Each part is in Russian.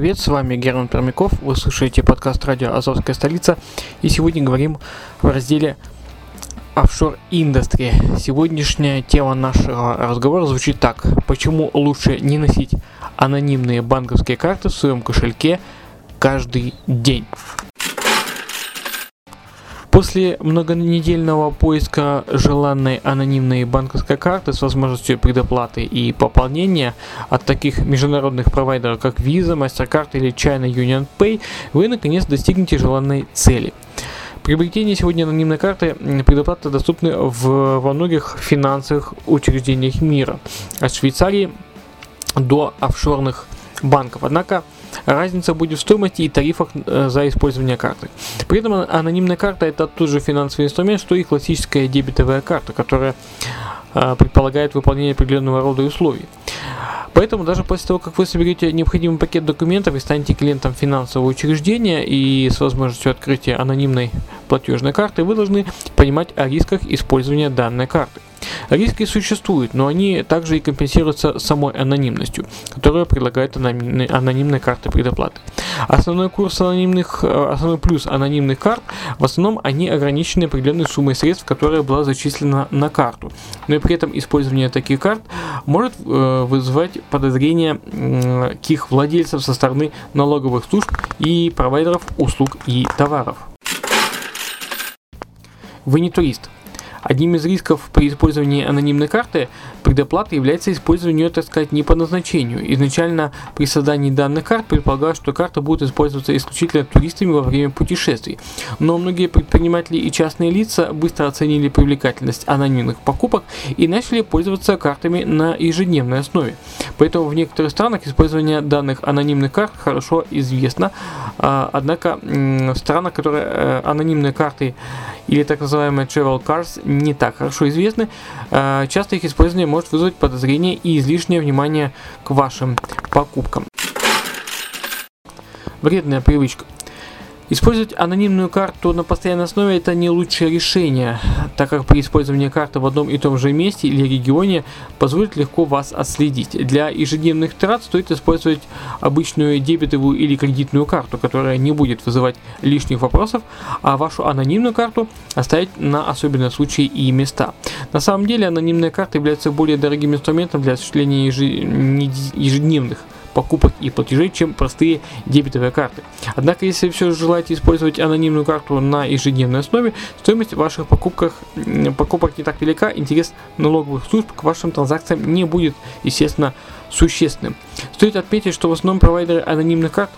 Привет, с вами Герман Пермяков, вы слушаете подкаст радио «Азовская столица» и сегодня говорим в разделе офшор индустрии. Сегодняшняя тема нашего разговора звучит так. Почему лучше не носить анонимные банковские карты в своем кошельке каждый день? После многонедельного поиска желанной анонимной банковской карты с возможностью предоплаты и пополнения от таких международных провайдеров, как Visa, MasterCard или China Union Pay, вы наконец достигнете желанной цели. Приобретение сегодня анонимной карты предоплаты доступны в, во многих финансовых учреждениях мира, от Швейцарии до офшорных банков. Однако разница будет в стоимости и тарифах э, за использование карты. При этом анонимная карта это тот же финансовый инструмент, что и классическая дебетовая карта, которая э, предполагает выполнение определенного рода условий. Поэтому даже после того, как вы соберете необходимый пакет документов и станете клиентом финансового учреждения и с возможностью открытия анонимной платежной карты, вы должны понимать о рисках использования данной карты. Риски существуют, но они также и компенсируются самой анонимностью, которую предлагает анонимные, анонимные карты предоплаты. Основной курс анонимных, э, основной плюс анонимных карт, в основном они ограничены определенной суммой средств, которая была зачислена на карту. Но и при этом использование таких карт может э, вызывать подозрения м, к их владельцам со стороны налоговых служб и провайдеров услуг и товаров. Вы не турист. Одним из рисков при использовании анонимной карты предоплаты является использование ее, так сказать, не по назначению. Изначально при создании данных карт предполагалось, что карта будет использоваться исключительно туристами во время путешествий. Но многие предприниматели и частные лица быстро оценили привлекательность анонимных покупок и начали пользоваться картами на ежедневной основе. Поэтому в некоторых странах использование данных анонимных карт хорошо известно. А, Однако в странах, которые э, анонимные карты или так называемые travel cards не так хорошо известны, э, часто их использование может вызвать подозрение и излишнее внимание к вашим покупкам. Вредная привычка. Использовать анонимную карту на постоянной основе это не лучшее решение, так как при использовании карты в одном и том же месте или регионе позволит легко вас отследить. Для ежедневных трат стоит использовать обычную дебетовую или кредитную карту, которая не будет вызывать лишних вопросов, а вашу анонимную карту оставить на особенные случаи и места. На самом деле анонимная карта является более дорогим инструментом для осуществления ежедневных покупок и платежей, чем простые дебетовые карты. Однако, если все же желаете использовать анонимную карту на ежедневной основе, стоимость ваших покупках, покупок не так велика, интерес налоговых служб к вашим транзакциям не будет, естественно, существенным. Стоит отметить, что в основном провайдеры анонимных карт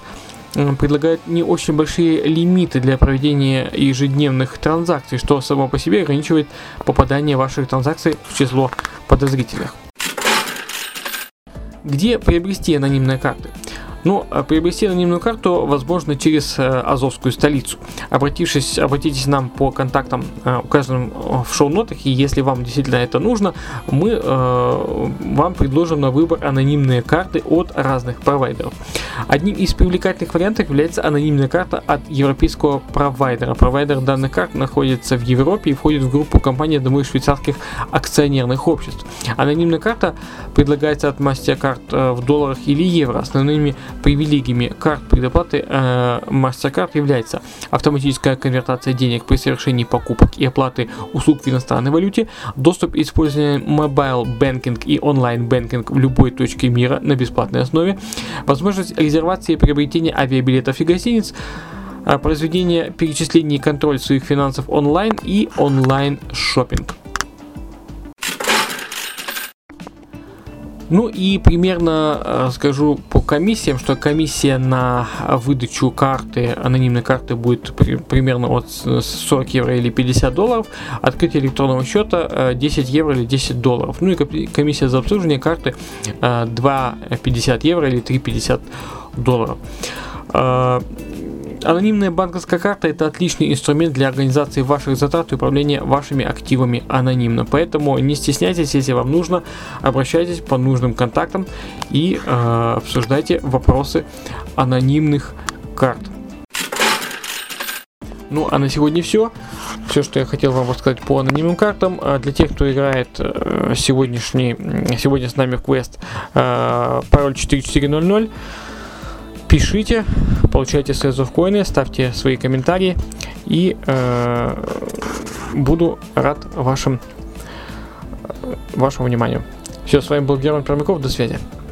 предлагают не очень большие лимиты для проведения ежедневных транзакций, что само по себе ограничивает попадание ваших транзакций в число подозрительных. Где приобрести анонимные карты? Ну, а приобрести анонимную карту возможно через э, Азовскую столицу. Обратившись, обратитесь нам по контактам, э, указанным э, в шоу-нотах, и если вам действительно это нужно, мы вам предложим на выбор анонимные карты от разных провайдеров. Одним из привлекательных вариантов является анонимная карта от европейского провайдера. Провайдер данных карт находится в Европе и входит в группу компаний одного швейцарских акционерных обществ. Анонимная карта предлагается от MasterCard в долларах или евро. Основными привилегиями карт предоплаты э, MasterCard является автоматическая конвертация денег при совершении покупок и оплаты услуг в иностранной валюте, доступ и использование mobile banking и онлайн банкинг в любой точке мира на бесплатной основе, возможность резервации и приобретения авиабилетов и гостиниц, а, произведение перечислений и контроль своих финансов онлайн и онлайн шопинг. Ну и примерно э, скажу по комиссиям, что комиссия на выдачу карты, анонимной карты будет при- примерно от с- 40 евро или 50 долларов, открытие электронного счета э, 10 евро или 10 долларов. Ну и комиссия за обслуживание карты э, 2,50 евро или 3,50 долларов. Анонимная банковская карта это отличный инструмент для организации ваших затрат и управления вашими активами анонимно. Поэтому не стесняйтесь, если вам нужно, обращайтесь по нужным контактам и э, обсуждайте вопросы анонимных карт. Ну а на сегодня все. Все, что я хотел вам рассказать по анонимным картам. А Для тех, кто играет э, сегодняшний, сегодня с нами в квест э, пароль 4400, пишите, получайте средства в коины, ставьте свои комментарии и э, буду рад вашим, вашему вниманию. Все, с вами был Герман Пермяков, до связи.